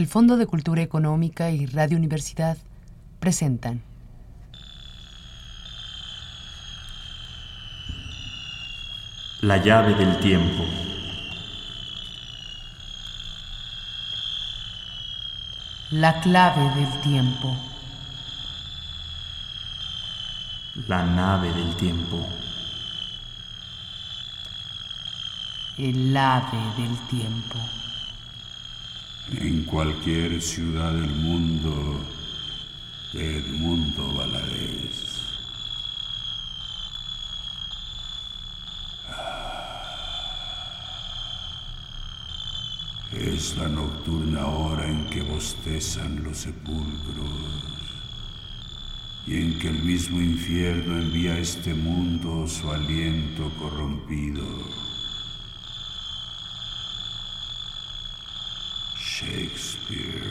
El Fondo de Cultura Económica y Radio Universidad presentan La llave del tiempo. La clave del tiempo. La nave del tiempo. El ave del tiempo. En cualquier ciudad del mundo, Edmundo Valadez. Es la nocturna hora en que bostezan los sepulcros y en que el mismo infierno envía a este mundo su aliento corrompido. Shakespeare.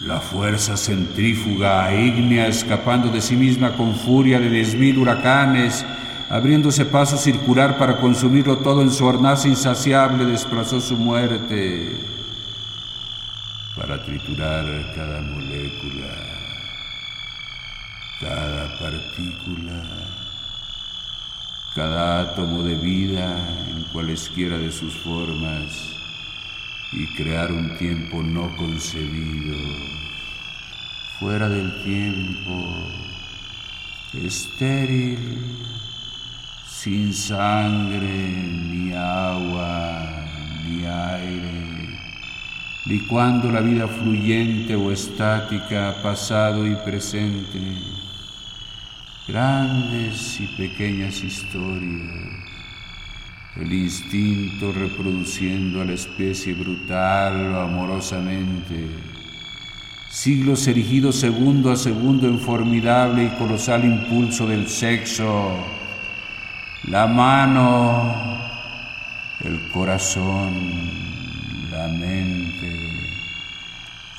La fuerza centrífuga ígnea escapando de sí misma con furia de diez huracanes abriéndose paso circular para consumirlo todo en su hornaza insaciable, desplazó su muerte para triturar cada molécula, cada partícula, cada átomo de vida en cualesquiera de sus formas y crear un tiempo no concebido, fuera del tiempo, estéril sin sangre, ni agua, ni aire, licuando la vida fluyente o estática, pasado y presente, grandes y pequeñas historias, el instinto reproduciendo a la especie brutal o amorosamente, siglos erigidos segundo a segundo en formidable y colosal impulso del sexo, la mano, el corazón, la mente,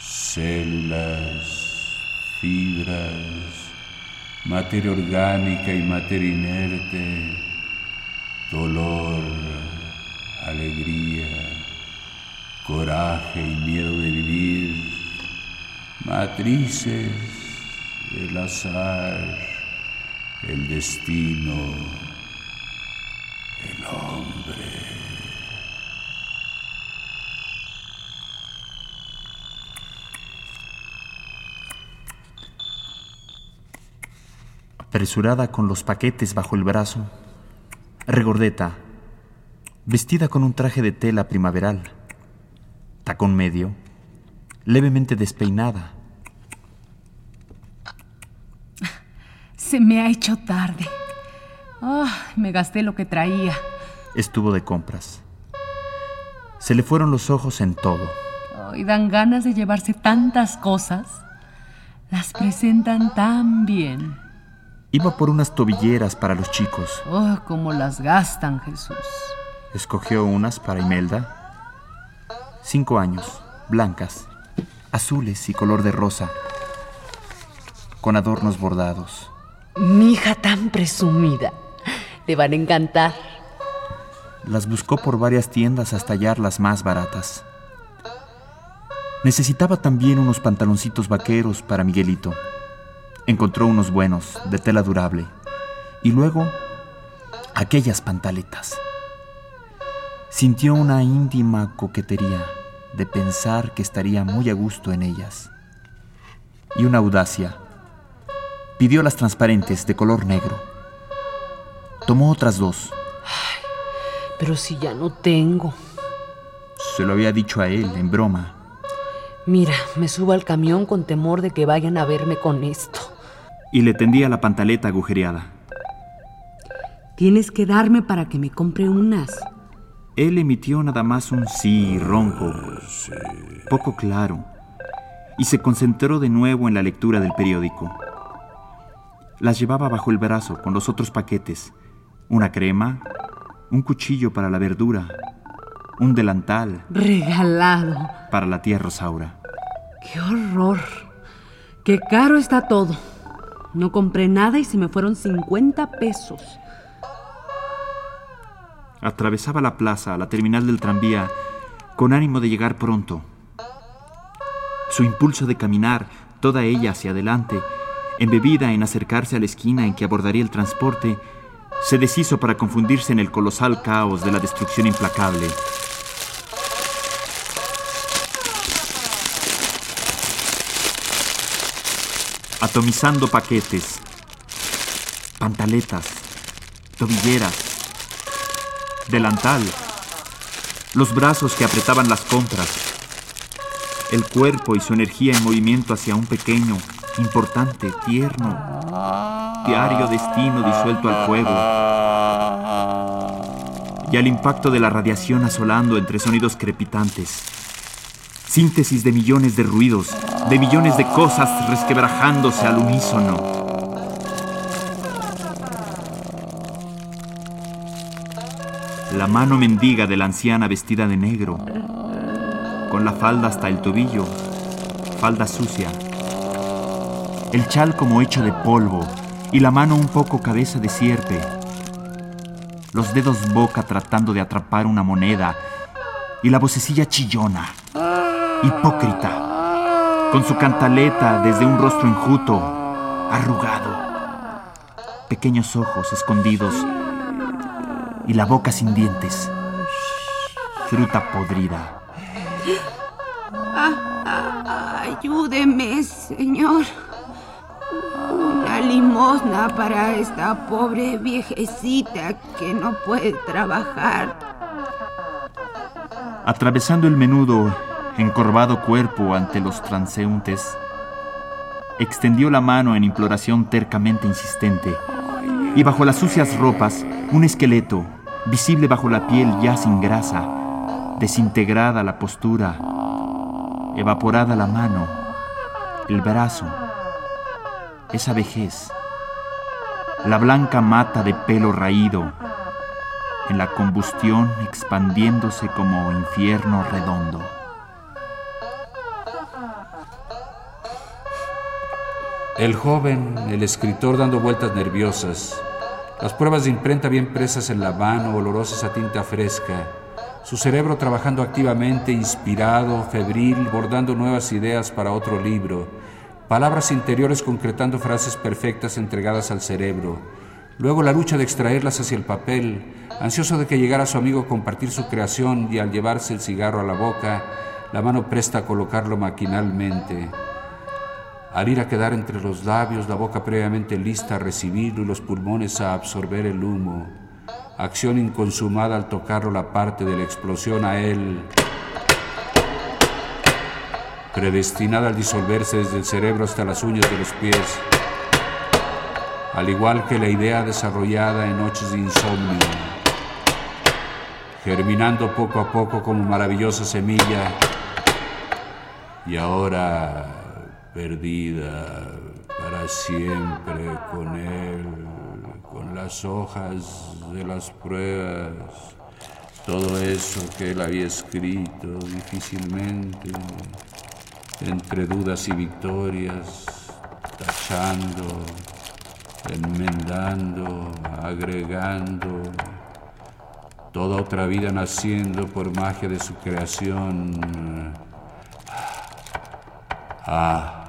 células, fibras, materia orgánica y materia inerte, dolor, alegría, coraje y miedo de vivir, matrices, el azar, el destino el hombre. Apresurada con los paquetes bajo el brazo, regordeta, vestida con un traje de tela primaveral, tacón medio, levemente despeinada. Se me ha hecho tarde. Ah, me gasté lo que traía. Estuvo de compras. Se le fueron los ojos en todo. Y dan ganas de llevarse tantas cosas. Las presentan tan bien. Iba por unas tobilleras para los chicos. Oh, cómo las gastan, Jesús. Escogió unas para Imelda. Cinco años, blancas, azules y color de rosa, con adornos bordados. Mi hija tan presumida. Te van a encantar. Las buscó por varias tiendas hasta hallar las más baratas. Necesitaba también unos pantaloncitos vaqueros para Miguelito. Encontró unos buenos, de tela durable. Y luego, aquellas pantaletas. Sintió una íntima coquetería de pensar que estaría muy a gusto en ellas. Y una audacia. Pidió las transparentes de color negro Tomó otras dos. Ay, pero si ya no tengo. Se lo había dicho a él, en broma. Mira, me subo al camión con temor de que vayan a verme con esto. Y le tendía la pantaleta agujereada. Tienes que darme para que me compre unas. Él emitió nada más un sí ronco, poco claro, y se concentró de nuevo en la lectura del periódico. Las llevaba bajo el brazo con los otros paquetes una crema, un cuchillo para la verdura, un delantal. Regalado. Para la tía Rosaura. ¡Qué horror! ¡Qué caro está todo! No compré nada y se me fueron 50 pesos. Atravesaba la plaza, la terminal del tranvía, con ánimo de llegar pronto. Su impulso de caminar, toda ella hacia adelante, embebida en acercarse a la esquina en que abordaría el transporte, se deshizo para confundirse en el colosal caos de la destrucción implacable. Atomizando paquetes, pantaletas, tobilleras, delantal, los brazos que apretaban las compras, el cuerpo y su energía en movimiento hacia un pequeño, importante, tierno, diario destino disuelto al fuego, y al impacto de la radiación asolando entre sonidos crepitantes. Síntesis de millones de ruidos, de millones de cosas resquebrajándose al unísono. La mano mendiga de la anciana vestida de negro, con la falda hasta el tobillo, falda sucia. El chal como hecho de polvo y la mano un poco cabeza de sierpe. Los dedos boca tratando de atrapar una moneda y la vocecilla chillona, hipócrita, con su cantaleta desde un rostro enjuto, arrugado, pequeños ojos escondidos y la boca sin dientes, fruta podrida. ayúdeme, señor. Una limosna para esta pobre viejecita que no puede trabajar. Atravesando el menudo, encorvado cuerpo ante los transeúntes, extendió la mano en imploración tercamente insistente, y bajo las sucias ropas, un esqueleto, visible bajo la piel ya sin grasa, desintegrada la postura, evaporada la mano, el brazo, esa vejez, la blanca mata de pelo raído, en la combustión expandiéndose como infierno redondo. El joven, el escritor dando vueltas nerviosas, las pruebas de imprenta bien presas en la mano, olorosas a tinta fresca, su cerebro trabajando activamente, inspirado, febril, bordando nuevas ideas para otro libro, palabras interiores concretando frases perfectas entregadas al cerebro, luego la lucha de extraerlas hacia el papel, ansioso de que llegara su amigo a compartir su creación y al llevarse el cigarro a la boca, la mano presta a colocarlo maquinalmente al ir a quedar entre los labios, la boca previamente lista a recibirlo y los pulmones a absorber el humo. Acción inconsumada al tocarlo la parte de la explosión a él, predestinada al disolverse desde el cerebro hasta las uñas de los pies, al igual que la idea desarrollada en noches de insomnio, germinando poco a poco como maravillosa semilla, y ahora perdida para siempre con él, con las hojas de las pruebas, todo eso que él había escrito difícilmente, entre dudas y victorias, tachando, enmendando, agregando, toda otra vida naciendo por magia de su creación. Ah,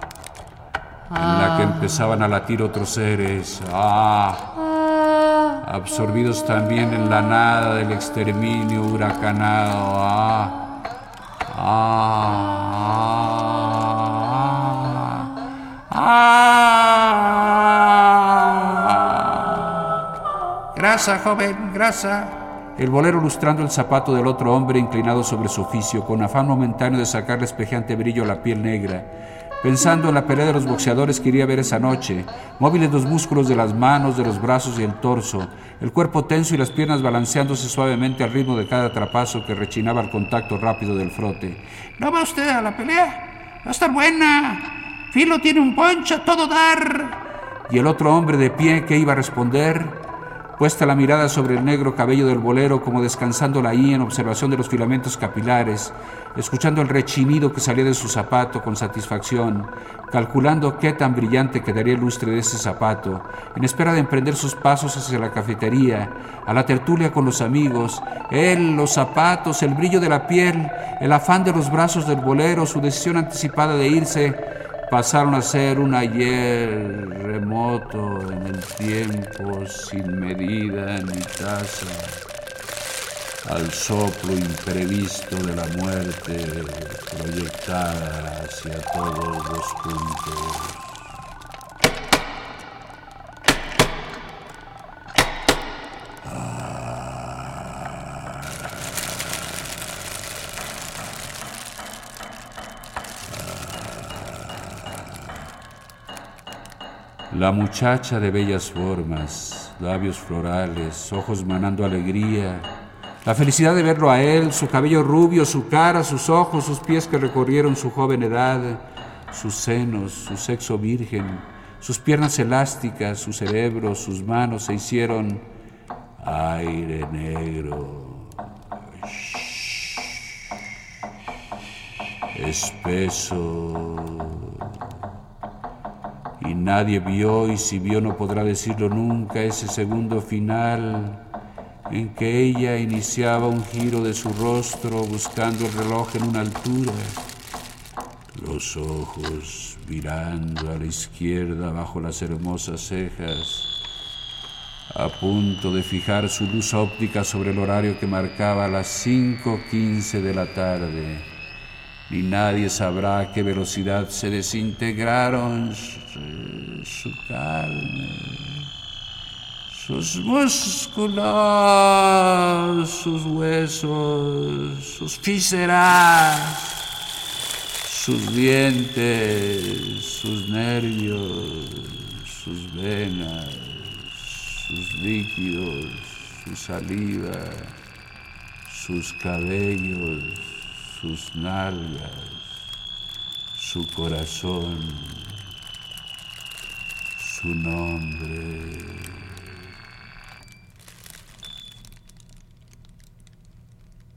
en la que empezaban a latir otros seres, ah, absorbidos también en la nada del exterminio huracanado, ah, ah, ah, Grasa, joven, grasa. El bolero lustrando el zapato del otro hombre inclinado sobre su oficio, con afán momentáneo de sacarle espejante brillo a la piel negra pensando en la pelea de los boxeadores que iría a ver esa noche, móviles los músculos de las manos, de los brazos y el torso, el cuerpo tenso y las piernas balanceándose suavemente al ritmo de cada atrapazo que rechinaba al contacto rápido del frote. ¿No va usted a la pelea? Va a estar buena. Filo tiene un poncho, todo dar. Y el otro hombre de pie que iba a responder, puesta la mirada sobre el negro cabello del bolero como descansándola ahí en observación de los filamentos capilares, escuchando el rechinido que salía de su zapato con satisfacción, calculando qué tan brillante quedaría el lustre de ese zapato, en espera de emprender sus pasos hacia la cafetería, a la tertulia con los amigos, él, los zapatos, el brillo de la piel, el afán de los brazos del bolero, su decisión anticipada de irse, pasaron a ser un ayer remoto en el tiempo, sin medida ni tasa al soplo imprevisto de la muerte proyectada hacia todos los puntos. La muchacha de bellas formas, labios florales, ojos manando alegría, la felicidad de verlo a él, su cabello rubio, su cara, sus ojos, sus pies que recorrieron su joven edad, sus senos, su sexo virgen, sus piernas elásticas, su cerebro, sus manos se hicieron aire negro, espeso. Y nadie vio, y si vio no podrá decirlo nunca, ese segundo final en que ella iniciaba un giro de su rostro buscando el reloj en una altura, los ojos mirando a la izquierda bajo las hermosas cejas, a punto de fijar su luz óptica sobre el horario que marcaba las 5.15 de la tarde. Ni nadie sabrá a qué velocidad se desintegraron su carne. Sus músculos, sus huesos, sus vísceras, sus dientes, sus nervios, sus venas, sus líquidos, su saliva, sus cabellos, sus nalgas, su corazón, su nombre.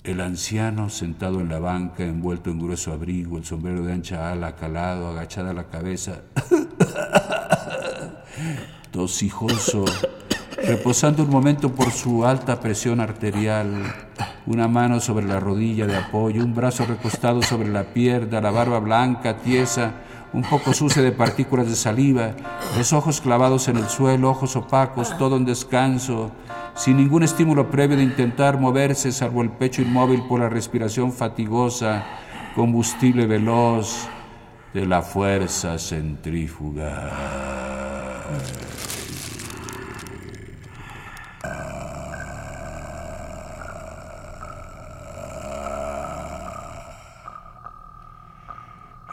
El anciano sentado en la banca, envuelto en grueso abrigo, el sombrero de ancha ala calado, agachada la cabeza, tosijoso, reposando un momento por su alta presión arterial, una mano sobre la rodilla de apoyo, un brazo recostado sobre la pierna, la barba blanca, tiesa, un poco sucia de partículas de saliva, los ojos clavados en el suelo, ojos opacos, todo en descanso, sin ningún estímulo previo de intentar moverse, salvo el pecho inmóvil por la respiración fatigosa, combustible veloz de la fuerza centrífuga.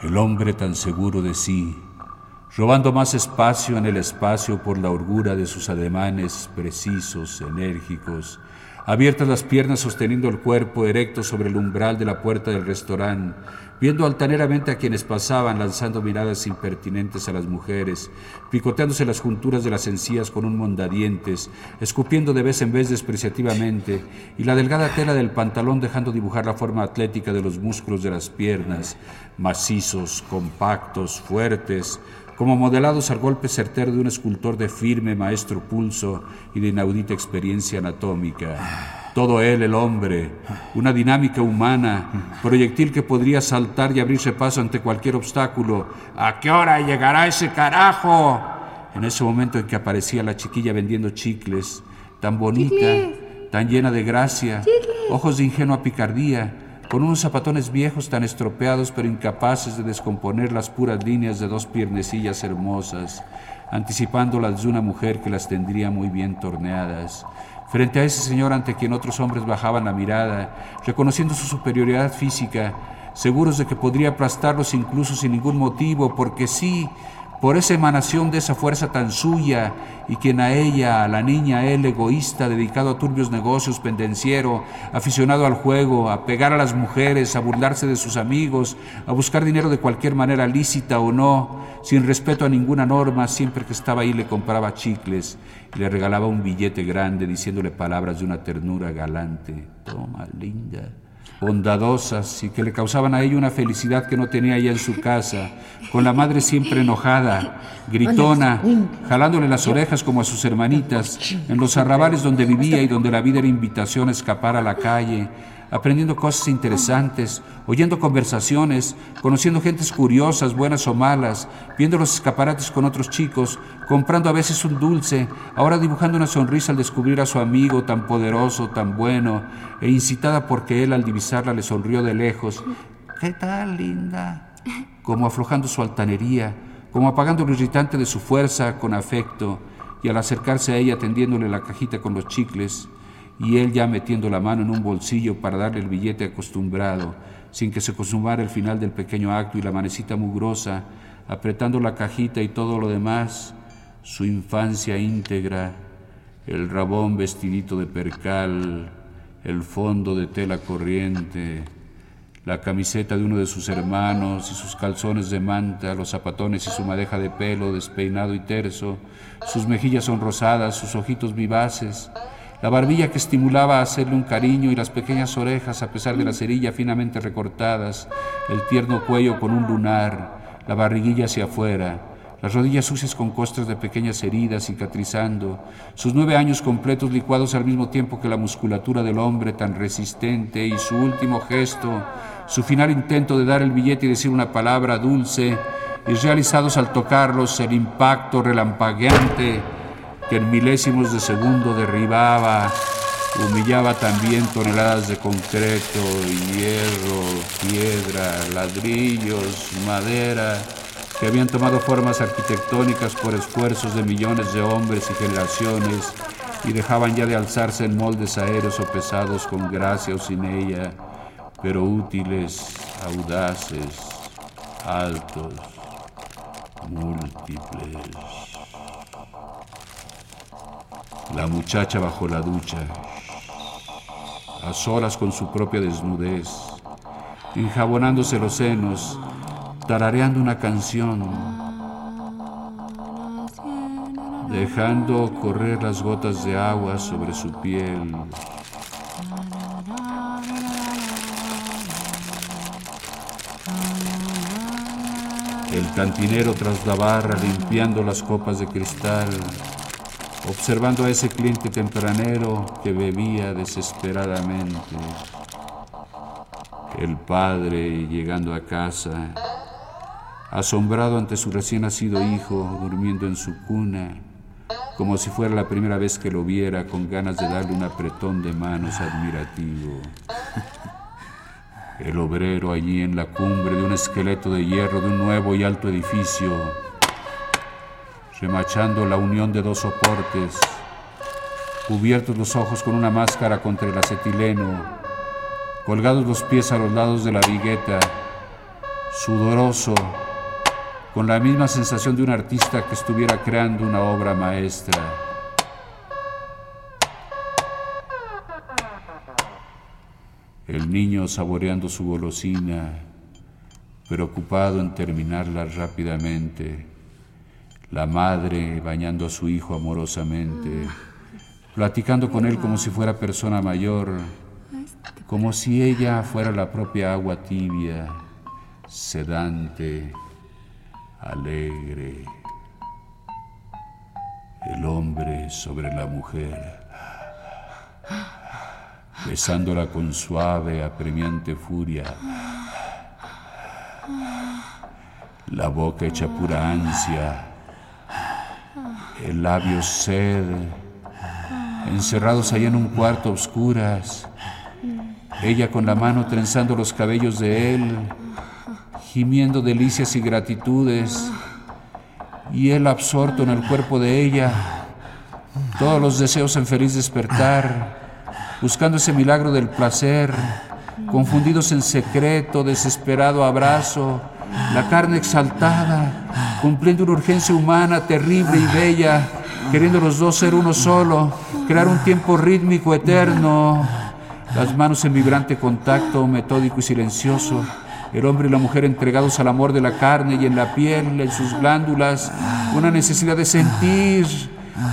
El hombre tan seguro de sí, robando más espacio en el espacio por la holgura de sus ademanes precisos, enérgicos, abiertas las piernas sosteniendo el cuerpo erecto sobre el umbral de la puerta del restaurante, viendo altaneramente a quienes pasaban, lanzando miradas impertinentes a las mujeres, picoteándose las junturas de las encías con un mondadientes, escupiendo de vez en vez despreciativamente, y la delgada tela del pantalón dejando dibujar la forma atlética de los músculos de las piernas, macizos, compactos, fuertes, como modelados al golpe certero de un escultor de firme maestro pulso y de inaudita experiencia anatómica. Todo él, el hombre, una dinámica humana, proyectil que podría saltar y abrirse paso ante cualquier obstáculo. ¿A qué hora llegará ese carajo? En ese momento en que aparecía la chiquilla vendiendo chicles, tan bonita, tan llena de gracia, ojos de ingenua picardía, con unos zapatones viejos tan estropeados pero incapaces de descomponer las puras líneas de dos piernecillas hermosas, anticipando las de una mujer que las tendría muy bien torneadas. Frente a ese señor ante quien otros hombres bajaban la mirada, reconociendo su superioridad física, seguros de que podría aplastarlos incluso sin ningún motivo, porque sí, por esa emanación de esa fuerza tan suya y quien a ella, a la niña, él egoísta, dedicado a turbios negocios, pendenciero, aficionado al juego, a pegar a las mujeres, a burlarse de sus amigos, a buscar dinero de cualquier manera lícita o no, sin respeto a ninguna norma, siempre que estaba ahí le compraba chicles y le regalaba un billete grande diciéndole palabras de una ternura galante. Toma, linda bondadosas y que le causaban a ella una felicidad que no tenía ella en su casa, con la madre siempre enojada, gritona, jalándole las orejas como a sus hermanitas, en los arrabales donde vivía y donde la vida era invitación a escapar a la calle, aprendiendo cosas interesantes, oyendo conversaciones, conociendo gentes curiosas, buenas o malas, viendo los escaparates con otros chicos, comprando a veces un dulce, ahora dibujando una sonrisa al descubrir a su amigo tan poderoso, tan bueno, e incitada porque él al divisarla le sonrió de lejos. ¿Qué tal, linda? Como aflojando su altanería, como apagando lo irritante de su fuerza con afecto, y al acercarse a ella tendiéndole la cajita con los chicles, y él ya metiendo la mano en un bolsillo para darle el billete acostumbrado, sin que se consumara el final del pequeño acto y la manecita mugrosa, apretando la cajita y todo lo demás, su infancia íntegra, el rabón vestidito de percal, el fondo de tela corriente, la camiseta de uno de sus hermanos y sus calzones de manta, los zapatones y su madeja de pelo despeinado y terso, sus mejillas sonrosadas, sus ojitos vivaces, la barbilla que estimulaba a hacerle un cariño y las pequeñas orejas a pesar de la cerilla finamente recortadas, el tierno cuello con un lunar, la barriguilla hacia afuera, las rodillas sucias con costras de pequeñas heridas cicatrizando, sus nueve años completos licuados al mismo tiempo que la musculatura del hombre tan resistente y su último gesto, su final intento de dar el billete y decir una palabra dulce, y realizados al tocarlos el impacto relampagueante que en milésimos de segundo derribaba, humillaba también toneladas de concreto, hierro, piedra, ladrillos, madera, que habían tomado formas arquitectónicas por esfuerzos de millones de hombres y generaciones y dejaban ya de alzarse en moldes aéreos o pesados con gracia o sin ella, pero útiles, audaces, altos, múltiples. La muchacha bajo la ducha, a solas con su propia desnudez, enjabonándose los senos, tarareando una canción, dejando correr las gotas de agua sobre su piel. El cantinero tras la barra limpiando las copas de cristal observando a ese cliente tempranero que bebía desesperadamente. El padre llegando a casa, asombrado ante su recién nacido hijo durmiendo en su cuna, como si fuera la primera vez que lo viera, con ganas de darle un apretón de manos admirativo. El obrero allí en la cumbre de un esqueleto de hierro de un nuevo y alto edificio, remachando la unión de dos soportes, cubiertos los ojos con una máscara contra el acetileno, colgados los pies a los lados de la vigueta, sudoroso, con la misma sensación de un artista que estuviera creando una obra maestra. El niño saboreando su golosina, preocupado en terminarla rápidamente la madre bañando a su hijo amorosamente, platicando con él como si fuera persona mayor, como si ella fuera la propia agua tibia, sedante, alegre. El hombre sobre la mujer, besándola con suave, apremiante furia. La boca hecha pura ansia el labio sed, encerrados allá en un cuarto oscuras, ella con la mano trenzando los cabellos de él, gimiendo delicias y gratitudes, y él absorto en el cuerpo de ella, todos los deseos en feliz despertar, buscando ese milagro del placer, confundidos en secreto, desesperado abrazo, la carne exaltada, cumpliendo una urgencia humana terrible y bella, queriendo los dos ser uno solo, crear un tiempo rítmico eterno. Las manos en vibrante contacto, metódico y silencioso. El hombre y la mujer entregados al amor de la carne y en la piel, en sus glándulas, una necesidad de sentir,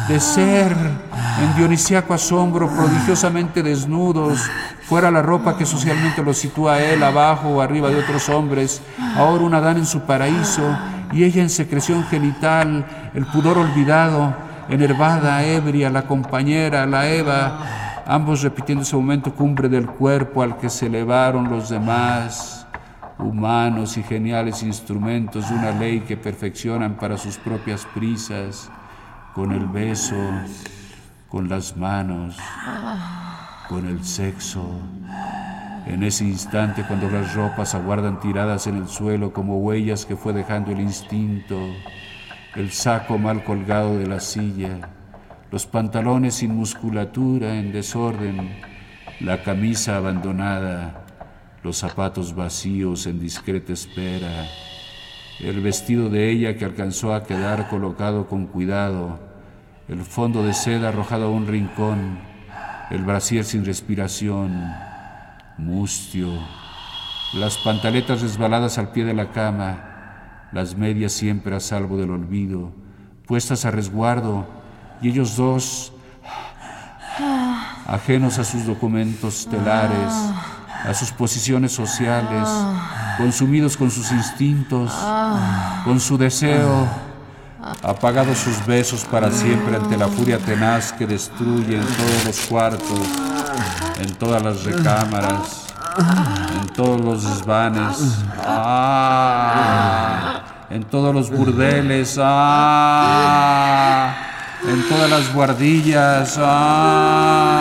de ser, en dionisiaco asombro, prodigiosamente desnudos, fuera la ropa que socialmente lo sitúa a él abajo o arriba de otros hombres, ahora un Adán en su paraíso y ella en secreción genital, el pudor olvidado, enervada, ebria, la compañera, la Eva, ambos repitiendo ese momento cumbre del cuerpo al que se elevaron los demás, humanos y geniales instrumentos de una ley que perfeccionan para sus propias prisas, con el beso, con las manos, con el sexo. En ese instante cuando las ropas aguardan tiradas en el suelo como huellas que fue dejando el instinto, el saco mal colgado de la silla, los pantalones sin musculatura en desorden, la camisa abandonada, los zapatos vacíos en discreta espera, el vestido de ella que alcanzó a quedar colocado con cuidado, el fondo de seda arrojado a un rincón, el brasier sin respiración, mustio, las pantaletas resbaladas al pie de la cama, las medias siempre a salvo del olvido, puestas a resguardo, y ellos dos, ajenos a sus documentos telares, a sus posiciones sociales, consumidos con sus instintos, con su deseo, apagados sus besos para siempre ante la furia tenaz que destruye en todos los cuartos, en todas las recámaras en todos los desvanes, ah, en todos los burdeles, ah, en todas las guardillas, ah,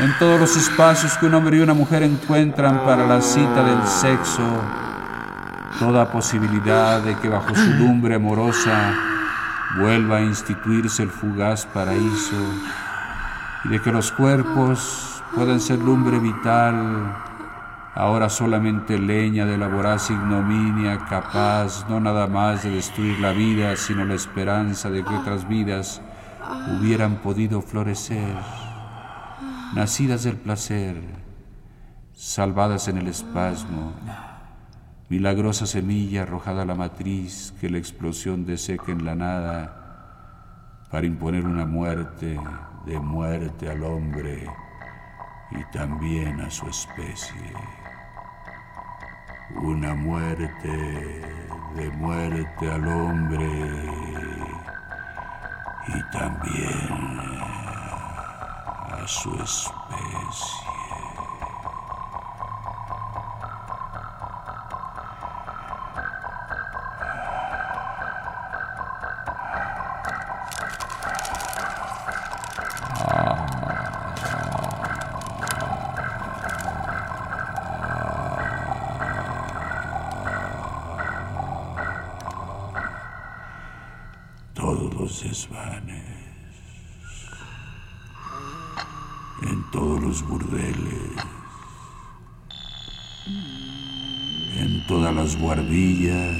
en todos los espacios que un hombre y una mujer encuentran para la cita del sexo, toda posibilidad de que bajo su lumbre amorosa vuelva a instituirse el fugaz paraíso y de que los cuerpos pueden ser lumbre vital, ahora solamente leña de la voraz ignominia, capaz no nada más de destruir la vida, sino la esperanza de que otras vidas hubieran podido florecer, nacidas del placer, salvadas en el espasmo, milagrosa semilla arrojada a la matriz que la explosión deseca en la nada para imponer una muerte de muerte al hombre y también a su especie. Una muerte de muerte al hombre y también a su especie. en todos los burdeles, en todas las guardillas,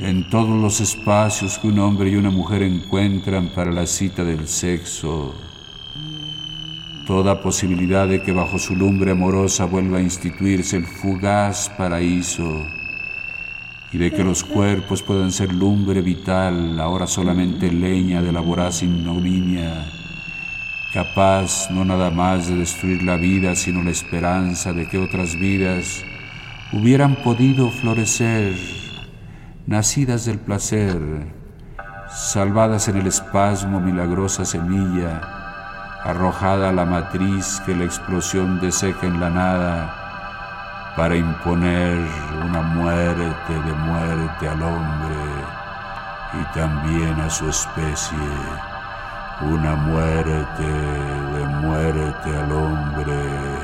en todos los espacios que un hombre y una mujer encuentran para la cita del sexo, toda posibilidad de que bajo su lumbre amorosa vuelva a instituirse el fugaz paraíso y de que los cuerpos puedan ser lumbre vital, ahora solamente leña de la voraz ignominia, capaz no nada más de destruir la vida, sino la esperanza de que otras vidas hubieran podido florecer, nacidas del placer, salvadas en el espasmo milagrosa semilla, arrojada a la matriz que la explosión deseca en la nada, para imponer una muerte de muerte al hombre y también a su especie, una muerte de muerte al hombre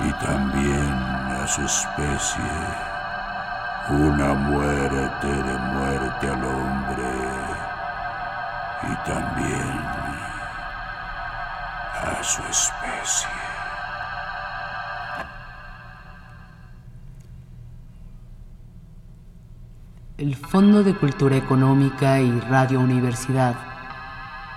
y también a su especie, una muerte de muerte al hombre y también a su especie. El Fondo de Cultura Económica y Radio Universidad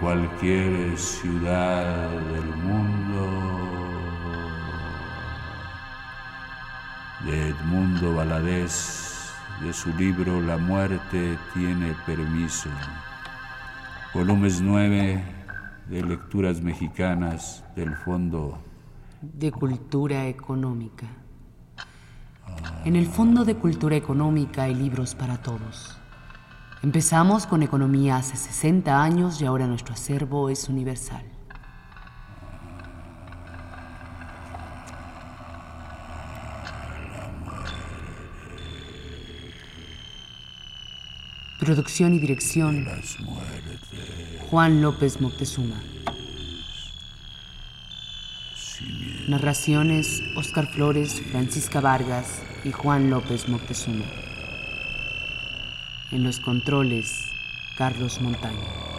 cualquier ciudad del mundo. De Edmundo Valadez, de su libro La muerte tiene permiso. Volumes 9 de lecturas mexicanas del Fondo de Cultura Económica. En el Fondo de Cultura Económica hay libros para todos. Empezamos con economía hace 60 años y ahora nuestro acervo es universal. Producción y dirección Juan López Moctezuma. Narraciones Oscar Flores, Francisca Vargas y Juan López Moctezuma. En los controles, Carlos Montaño.